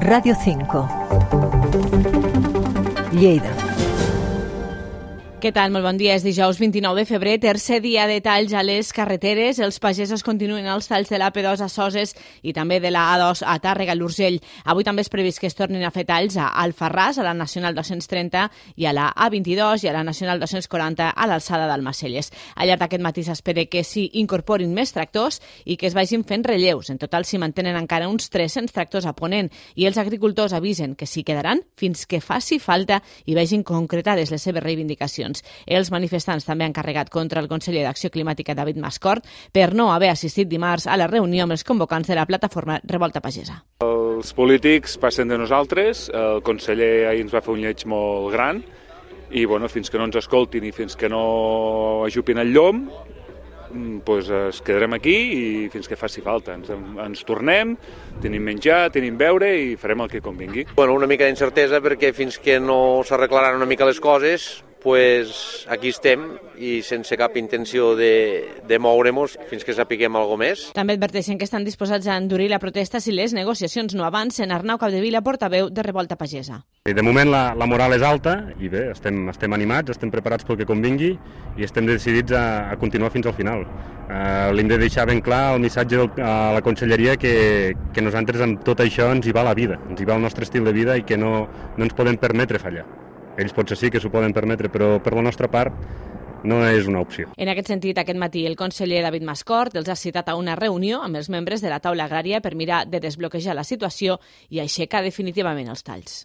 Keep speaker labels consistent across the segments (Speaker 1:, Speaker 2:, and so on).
Speaker 1: Radio 5. Lleida.
Speaker 2: Què tal? Molt bon dia. És dijous 29 de febrer, tercer dia de talls a les carreteres. Els pagesos continuen els talls de l'AP2 a Soses i també de la A2 a Tàrrega, l'Urgell. Avui també és previst que es tornin a fer talls a Alfarràs, a la Nacional 230, i a la A22 i a la Nacional 240 a l'alçada d'Almacelles. Al llarg d'aquest matí s'espera que s'hi incorporin més tractors i que es vagin fent relleus. En total s'hi mantenen encara uns 300 tractors a Ponent i els agricultors avisen que s'hi quedaran fins que faci falta i vegin concretades les seves reivindicacions eleccions. Els manifestants també han carregat contra el conseller d'Acció Climàtica David Mascort per no haver assistit dimarts a la reunió amb els convocants de la plataforma Revolta Pagesa.
Speaker 3: Els polítics passen de nosaltres, el conseller ahir ens va fer un lleig molt gran i bueno, fins que no ens escoltin i fins que no ajupin el llom pues es quedarem aquí i fins que faci falta. Ens, ens tornem, tenim menjar, tenim beure i farem el que convingui.
Speaker 4: Bueno, una mica d'incertesa perquè fins que no s'arreglaran una mica les coses pues aquí estem i sense cap intenció de, de moure'ns fins que sapiguem alguna més.
Speaker 2: També adverteixen que estan disposats a endurir la protesta si les negociacions no avancen. Arnau Capdevila, portaveu de Revolta Pagesa.
Speaker 5: De moment la, la moral és alta i bé, estem, estem animats, estem preparats pel que convingui i estem decidits a, a continuar fins al final. Uh, L'hem de deixar ben clar el missatge del, a la conselleria que, que nosaltres amb tot això ens hi va la vida, ens hi va el nostre estil de vida i que no, no ens podem permetre fallar. Ells potser sí que s'ho poden permetre, però per la nostra part no és una opció.
Speaker 2: En aquest sentit, aquest matí el conseller David Mascort els ha citat a una reunió amb els membres de la taula agrària per mirar de desbloquejar la situació i aixecar definitivament els talls.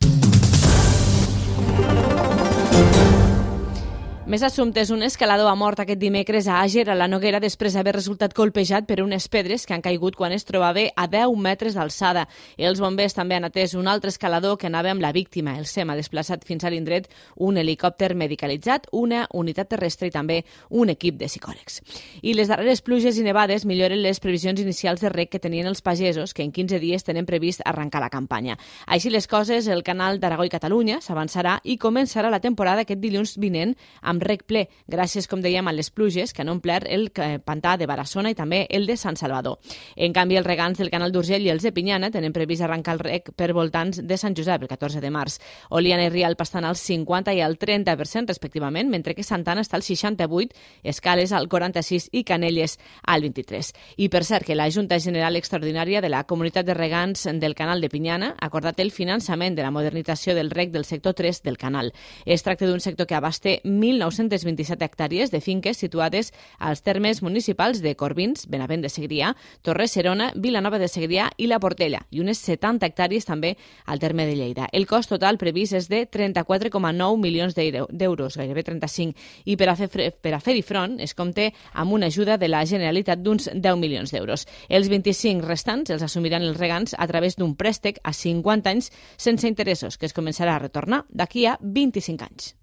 Speaker 2: Més assumptes. Un escalador ha mort aquest dimecres a Àger, a la Noguera, després d'haver resultat colpejat per unes pedres que han caigut quan es trobava a 10 metres d'alçada. Els bombers també han atès un altre escalador que anava amb la víctima. El SEM ha desplaçat fins a l'indret un helicòpter medicalitzat, una unitat terrestre i també un equip de psicòlegs. I les darreres pluges i nevades milloren les previsions inicials de rec que tenien els pagesos, que en 15 dies tenen previst arrencar la campanya. Així les coses, el canal d'Aragó i Catalunya s'avançarà i començarà la temporada aquest dilluns vinent amb amb rec ple, gràcies, com dèiem, a les pluges que han omplert el eh, pantà de Barassona i també el de Sant Salvador. En canvi, els regants del canal d'Urgell i els de Pinyana tenen previst arrencar el rec per voltants de Sant Josep el 14 de març. Oliana i Rialp estan al 50 i al 30% respectivament, mentre que Santana està al 68, Escales al 46 i Canelles al 23. I per cert que la Junta General Extraordinària de la Comunitat de Regants del Canal de Pinyana ha acordat el finançament de la modernització del rec del sector 3 del canal. Es tracta d'un sector que abaste 1.900 927 hectàrees de finques situades als termes municipals de Corbins, Benavent de Segrià, Torres Serona, Vilanova de Segrià i La Portella, i unes 70 hectàrees també al terme de Lleida. El cost total previst és de 34,9 milions d'euros, gairebé 35, i per a fer, per a fer-hi front es compte amb una ajuda de la Generalitat d'uns 10 milions d'euros. Els 25 restants els assumiran els regants a través d'un préstec a 50 anys sense interessos, que es començarà a retornar d'aquí a 25 anys.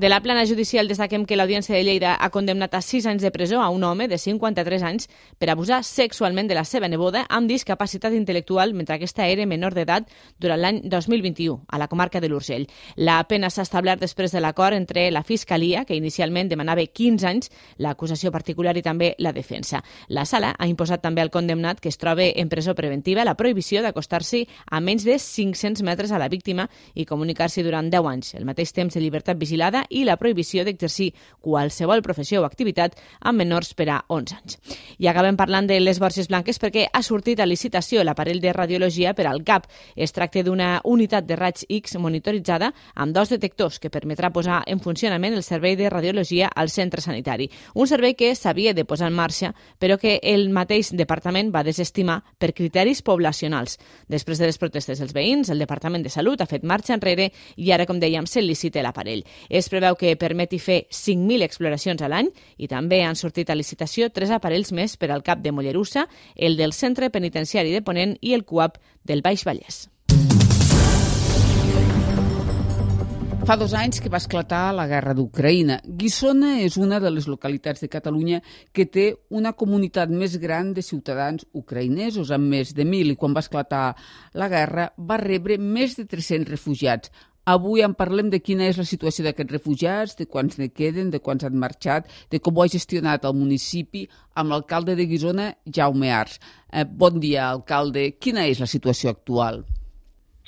Speaker 2: De la plana judicial destaquem que l'Audiència de Lleida ha condemnat a 6 anys de presó a un home de 53 anys per abusar sexualment de la seva neboda amb discapacitat intel·lectual mentre aquesta era menor d'edat durant l'any 2021 a la comarca de l'Urgell. La pena s'ha establert després de l'acord entre la Fiscalia, que inicialment demanava 15 anys, l'acusació particular i també la defensa. La sala ha imposat també al condemnat que es troba en presó preventiva la prohibició d'acostar-s'hi a menys de 500 metres a la víctima i comunicar-s'hi durant 10 anys, el mateix temps de llibertat vigilada i la prohibició d'exercir qualsevol professió o activitat amb menors per a 11 anys. I acabem parlant de les borges blanques perquè ha sortit a licitació l'aparell de radiologia per al CAP. Es tracta d'una unitat de raig X monitoritzada amb dos detectors que permetrà posar en funcionament el servei de radiologia al centre sanitari. Un servei que s'havia de posar en marxa, però que el mateix departament va desestimar per criteris poblacionals. Després de les protestes dels veïns, el Departament de Salut ha fet marxa enrere i ara, com dèiem, se licita l'aparell. Es preveu que permeti fer 5.000 exploracions a l'any i també han sortit a licitació tres aparells més per al CAP de Mollerussa, el del Centre Penitenciari de Ponent i el CUAP del Baix Vallès.
Speaker 6: Fa dos anys que va esclatar la guerra d'Ucraïna. Guissona és una de les localitats de Catalunya que té una comunitat més gran de ciutadans ucraïnesos, amb més de 1.000, i quan va esclatar la guerra va rebre més de 300 refugiats. Avui en parlem de quina és la situació d'aquests refugiats, de quants ne queden, de quants han marxat, de com ho ha gestionat el municipi amb l'alcalde de Guisona, Jaume Ars. Eh, bon dia, alcalde. Quina és la situació actual?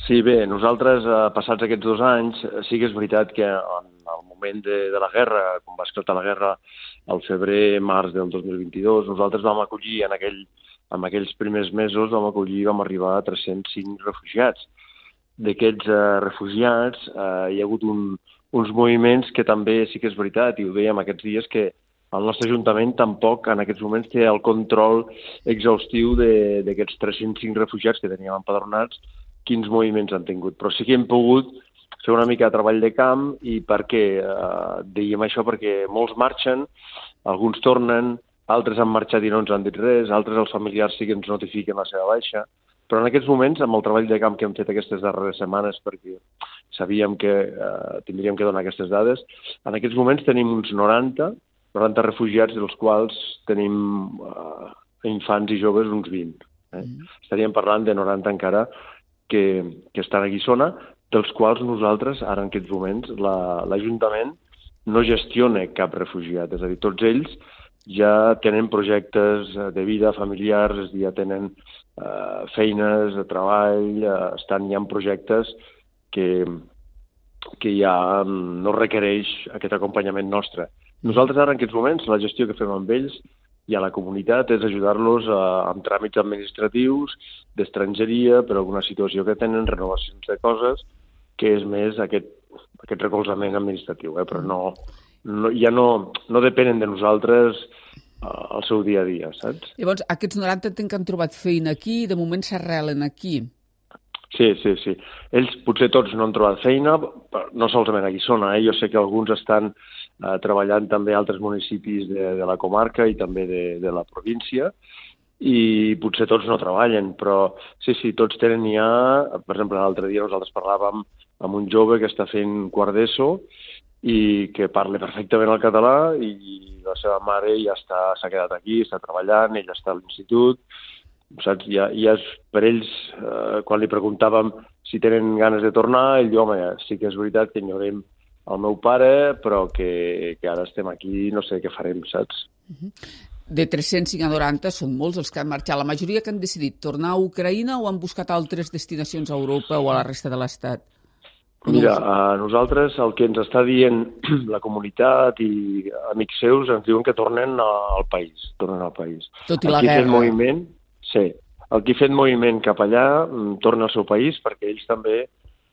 Speaker 1: Sí, bé, nosaltres, eh, passats aquests dos anys, sí que és veritat que en el moment de, de la guerra, quan va esclatar la guerra al febrer-març del 2022, nosaltres vam acollir en, aquell, en aquells primers mesos, vam acollir, vam arribar a 305 refugiats d'aquests eh, refugiats eh, hi ha hagut un, uns moviments que també sí que és veritat, i ho veiem aquests dies, que el nostre Ajuntament tampoc en aquests moments té el control exhaustiu d'aquests 305 refugiats que teníem empadronats, quins moviments han tingut. Però sí que hem pogut fer una mica de treball de camp i per què? Eh, dèiem això perquè molts marxen, alguns tornen, altres han marxat i no ens han dit res, altres els familiars sí que ens notifiquen la seva baixa. Però en aquests moments, amb el treball de camp que hem fet aquestes darreres setmanes, perquè sabíem que eh, tindríem que donar aquestes dades, en aquests moments tenim uns 90, 90 refugiats, dels quals tenim eh, infants i joves uns 20. Eh? Mm. Estaríem parlant de 90 encara que, que estan a Guissona, dels quals nosaltres, ara en aquests moments, l'Ajuntament la, no gestiona cap refugiat. És a dir, tots ells ja tenen projectes de vida familiars, ja tenen eh, feines de treball, eh, estan ja en projectes que, que ja no requereix aquest acompanyament nostre. Nosaltres ara, en aquests moments, la gestió que fem amb ells i a la comunitat és ajudar-los eh, amb tràmits administratius, d'estrangeria, per alguna situació que tenen, renovacions de coses, que és més aquest, aquest recolzament administratiu, eh? però no, no, ja no, no depenen de nosaltres al seu dia a dia, saps?
Speaker 6: Llavors, aquests 90 entenc que han trobat feina aquí i de moment s'arrelen aquí.
Speaker 1: Sí, sí, sí. Ells potser tots no han trobat feina, no solament a Guissona, eh? jo sé que alguns estan eh, treballant també a altres municipis de, de la comarca i també de, de la província, i potser tots no treballen, però sí, sí, tots tenen ja... Per exemple, l'altre dia nosaltres parlàvem amb un jove que està fent quart d'ESO i que parla perfectament el català i la seva mare ja s'ha quedat aquí, està treballant, ell està a l'institut, saps? Ja, ja és, per ells, eh, quan li preguntàvem si tenen ganes de tornar, ell diu, home, sí que és veritat que enyorem el meu pare, però que, que ara estem aquí no sé què farem, saps?
Speaker 6: De 305 a 90 són molts els que han marxat. La majoria que han decidit tornar a Ucraïna o han buscat altres destinacions a Europa o a la resta de l'Estat?
Speaker 1: Mira, a nosaltres el que ens està dient la comunitat i amics seus ens diuen que tornen al país, tornen al país.
Speaker 6: Tot i la guerra.
Speaker 1: moviment, sí, el que ha fet moviment cap allà mm, torna al seu país perquè ells també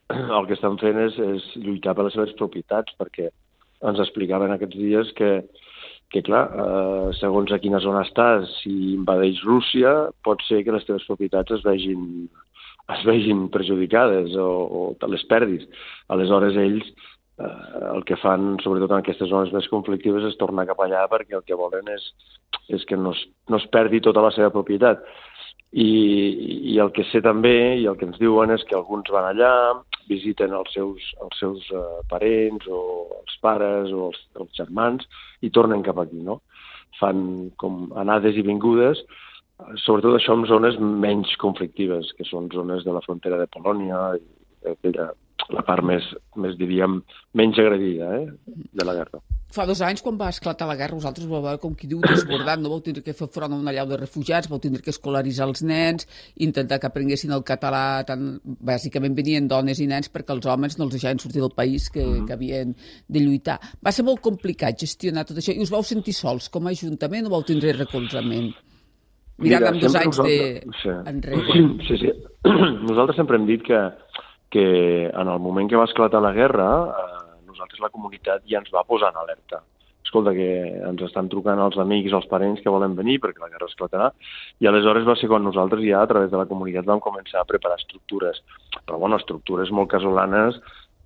Speaker 1: el que estan fent és, és lluitar per les seves propietats, perquè ens explicaven aquests dies que, que clar, eh, segons a quina zona estàs, si invadeix Rússia, pot ser que les teves propietats es vegin es vegin perjudicades o, o te les perdis. Aleshores, ells eh, el que fan, sobretot en aquestes zones més conflictives, és tornar cap allà perquè el que volen és, és que no es, no es perdi tota la seva propietat. I, I el que sé també, i el que ens diuen, és que alguns van allà, visiten els seus, els seus uh, parents o els pares o els, els germans i tornen cap aquí, no? Fan com anades i vingudes, sobretot això en zones menys conflictives, que són zones de la frontera de Polònia, i aquella, la part més, més, diríem, menys agredida eh, de la guerra.
Speaker 6: Fa dos anys, quan va esclatar la guerra, vosaltres vau veure, com qui diu, desbordat, no vau tindre que fer front a una llau de refugiats, vau tindre que escolaritzar els nens, intentar que aprenguessin el català, tant, bàsicament venien dones i nens perquè els homes no els deixaven sortir del país que, mm -hmm. que havien de lluitar. Va ser molt complicat gestionar tot això i us vau sentir sols com a Ajuntament o vau tindre recolzament? Mirant Mira, amb dos anys de... sí. enrere.
Speaker 1: Sí, sí. Nosaltres sempre hem dit que, que en el moment que va esclatar la guerra, eh, nosaltres la comunitat ja ens va posar en alerta. Escolta, que ens estan trucant els amics, els parents que volen venir perquè la guerra esclatarà, i aleshores va ser quan nosaltres ja, a través de la comunitat, vam començar a preparar estructures. Però, bueno, estructures molt casolanes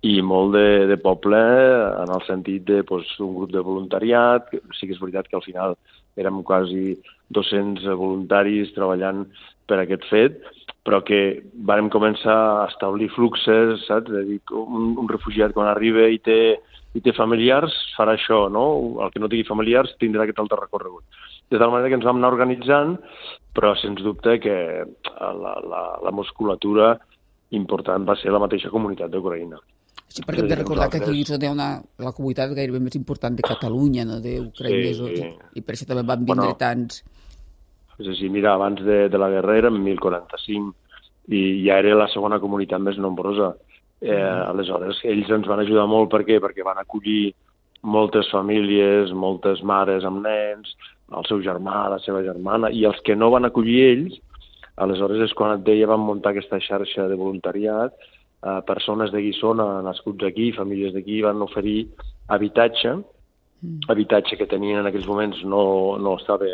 Speaker 1: i molt de, de poble en el sentit de pues, un grup de voluntariat, sí que és veritat que al final érem quasi 200 voluntaris treballant per aquest fet, però que vàrem començar a establir fluxes, saps? De dir, un, un refugiat quan arriba i té, i té familiars farà això, no? El que no tingui familiars tindrà aquest altre recorregut. De tal manera que ens vam anar organitzant, però sens dubte que la, la, la musculatura important va ser la mateixa comunitat d'Ucraïna.
Speaker 6: Sí, perquè hem de recordar que aquí és una, la comunitat gairebé més important de Catalunya, no? d'ucraïnesos, sí, sí. i per això també van vindre bueno, tants.
Speaker 1: Sí, sí, mira, abans de, de la guerra érem 1.045 i ja era la segona comunitat més nombrosa. Eh, mm. aleshores, ells ens van ajudar molt, per què? Perquè van acollir moltes famílies, moltes mares amb nens, el seu germà, la seva germana, i els que no van acollir ells, aleshores és quan et deia, van muntar aquesta xarxa de voluntariat, eh, persones de Guissona, nascuts aquí, famílies d'aquí, van oferir habitatge, mm. habitatge que tenien en aquells moments no, no estava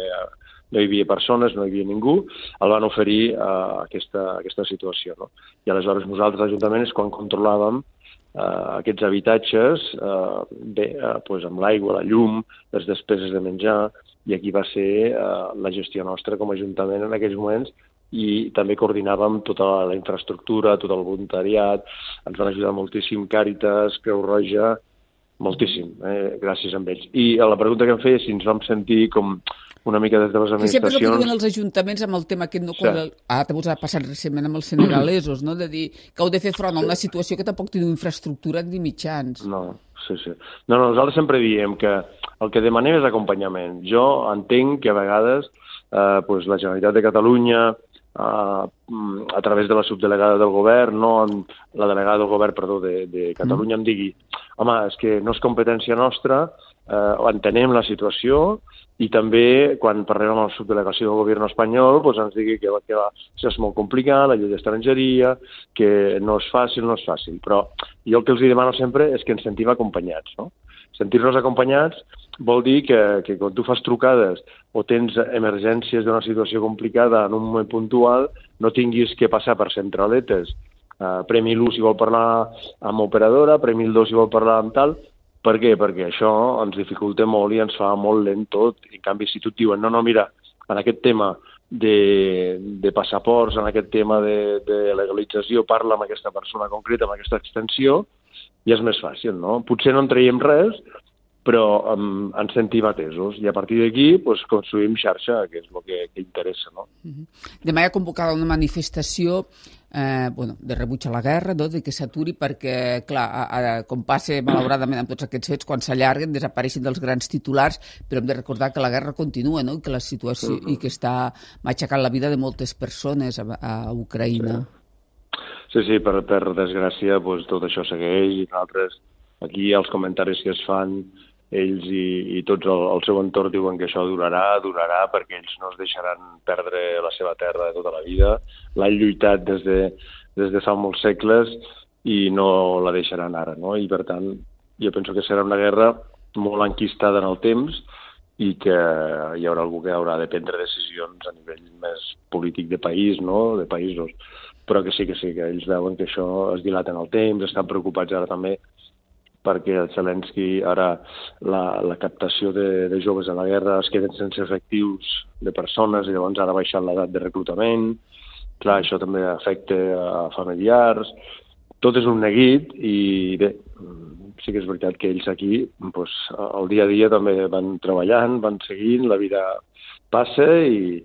Speaker 1: no hi havia persones, no hi havia ningú, el van oferir a uh, aquesta, aquesta situació. No? I aleshores nosaltres, l'Ajuntament, és quan controlàvem uh, aquests habitatges uh, bé, uh, pues amb l'aigua, la llum, les despeses de menjar, i aquí va ser uh, la gestió nostra com a Ajuntament en aquells moments i també coordinàvem tota la infraestructura, tot el voluntariat, ens van ajudar moltíssim Càritas, Creu Roja, moltíssim, eh, gràcies a ells. I a la pregunta que em feia, si ens vam sentir com una mica des de les administracions...
Speaker 6: Sí, sempre el que diuen els ajuntaments amb el tema aquest, no, sí. ah, també us ha passat recentment amb els senegalesos, no? de dir que heu de fer front a una situació que tampoc teniu infraestructura ni mitjans.
Speaker 1: No, sí, sí. No, no, nosaltres sempre diem que el que demanem és acompanyament. Jo entenc que a vegades eh, pues, la Generalitat de Catalunya, eh, a través de la subdelegada del govern, no, la delegada del govern, perdó, de, de Catalunya mm. em digui home, és que no és competència nostra, eh, entenem la situació, i també quan parlem amb la subdelegació del govern espanyol doncs ens digui que, que és molt complicat, la llei d'estrangeria, que no és fàcil, no és fàcil. Però jo el que els demano sempre és que ens sentim acompanyats. No? Sentir-nos acompanyats vol dir que, que quan tu fas trucades o tens emergències d'una situació complicada en un moment puntual, no tinguis que passar per centraletes. Uh, Premi l'1 si vol parlar amb operadora, Premi el 2 si vol parlar amb tal, per què? Perquè això ens dificulta molt i ens fa molt lent tot. En canvi, si tu et diuen, no, no, mira, en aquest tema de, de passaports, en aquest tema de, de legalització, parla amb aquesta persona concreta, amb aquesta extensió, i és més fàcil, no? Potser no en traiem res, però um, ens sentim atesos i a partir d'aquí pues, construïm xarxa, que és el que, que interessa. No? Uh
Speaker 6: -huh. Demà hi ha convocada una manifestació eh, bueno, de rebuig a la guerra, no? de que s'aturi perquè, clar, a, a, com passa malauradament amb tots aquests fets, quan s'allarguen desapareixen dels grans titulars, però hem de recordar que la guerra continua no? I, que la situació, uh -huh. i que està matxacant la vida de moltes persones a, a Ucraïna.
Speaker 1: Sí, sí, sí per, per desgràcia doncs, tot això segueix i nosaltres aquí els comentaris que es fan ells i, i tots el, el seu entorn diuen que això durarà, durarà, perquè ells no es deixaran perdre la seva terra de tota la vida. L'han lluitat des de, des de fa molts segles i no la deixaran ara, no? I, per tant, jo penso que serà una guerra molt enquistada en el temps i que hi haurà algú que haurà de prendre decisions a nivell més polític de país, no?, de països. Però que sí que sí, que ells veuen que això es dilata en el temps, estan preocupats ara també perquè el Zelensky ara la, la captació de, de joves a la guerra es queden sense efectius de persones i llavors ara ha baixat l'edat de reclutament. Clar, això també afecta a familiars. Tot és un neguit i bé, sí que és veritat que ells aquí doncs, el dia a dia també van treballant, van seguint, la vida passa i,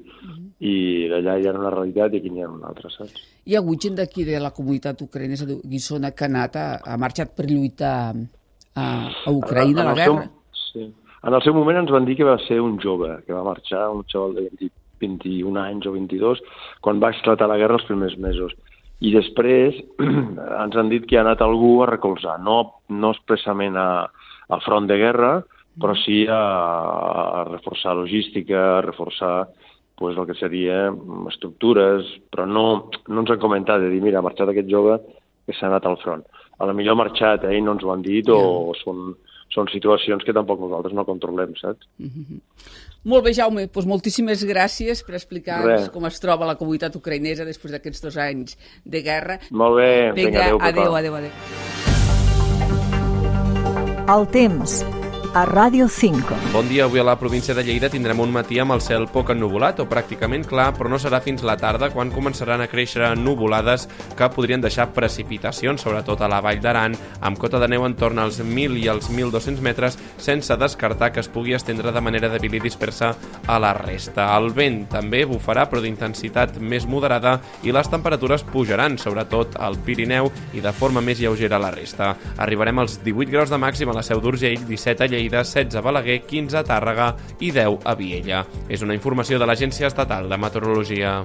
Speaker 1: i allà hi ha una realitat i aquí n'hi ha una altra, saps?
Speaker 6: Hi ha hagut gent d'aquí de la comunitat ucraïnesa Guissona que ha anat, ha, ha marxat per lluitar a, a Ucraïna, a la guerra?
Speaker 1: Seu, sí. En el seu moment ens van dir que va ser un jove, que va marxar, un xaval de 20, 21 anys o 22, quan va esclatar la guerra els primers mesos. I després ens han dit que ha anat algú a recolzar, no, no expressament a, a front de guerra, però sí a, a reforçar logística, a reforçar pues, el que seria estructures, però no, no ens han comentat de dir, mira, ha marxat aquest jove que s'ha anat al front. A la millor ha marxat, eh, i no ens ho han dit, yeah. o són, són situacions que tampoc nosaltres no controlem, saps? Mm -hmm.
Speaker 6: Molt bé, Jaume, doncs moltíssimes gràcies per explicar-nos com es troba la comunitat ucraïnesa després d'aquests dos anys de guerra.
Speaker 1: Molt bé,
Speaker 6: vinga,
Speaker 1: adéu,
Speaker 6: adéu, adéu, adéu.
Speaker 7: El temps a Ràdio 5.
Speaker 8: Bon dia, avui a la província de Lleida tindrem un matí amb el cel poc ennuvolat o pràcticament clar, però no serà fins la tarda quan començaran a créixer nuvolades que podrien deixar precipitacions, sobretot a la Vall d'Aran, amb cota de neu en torn als 1.000 i als 1.200 metres, sense descartar que es pugui estendre de manera debil i dispersa a la resta. El vent també bufarà, però d'intensitat més moderada, i les temperatures pujaran, sobretot al Pirineu i de forma més lleugera a la resta. Arribarem als 18 graus de màxim a la Seu d'Urgell, 17 a Lleida, 16 a Balaguer, 15 a Tàrrega i 10 a Viella. És una informació de l'Agència Estatal de Meteorologia.